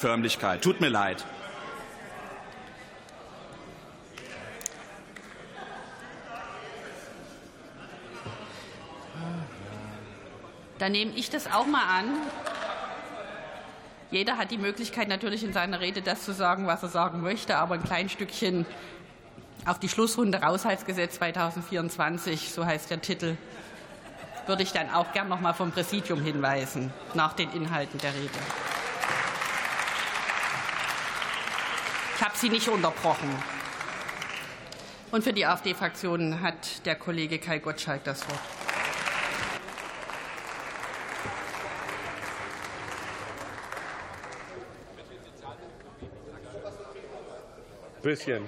Förmlichkeit. Tut mir leid. Dann nehme ich das auch mal an. Jeder hat die Möglichkeit, natürlich in seiner Rede das zu sagen, was er sagen möchte, aber ein klein Stückchen auf die Schlussrunde Haushaltsgesetz 2024, so heißt der Titel, würde ich dann auch gern noch mal vom Präsidium hinweisen nach den Inhalten der Rede. Ich habe Sie nicht unterbrochen. Und für die AfD-Fraktion hat der Kollege Kai Gottschalk das Wort. Bisschen.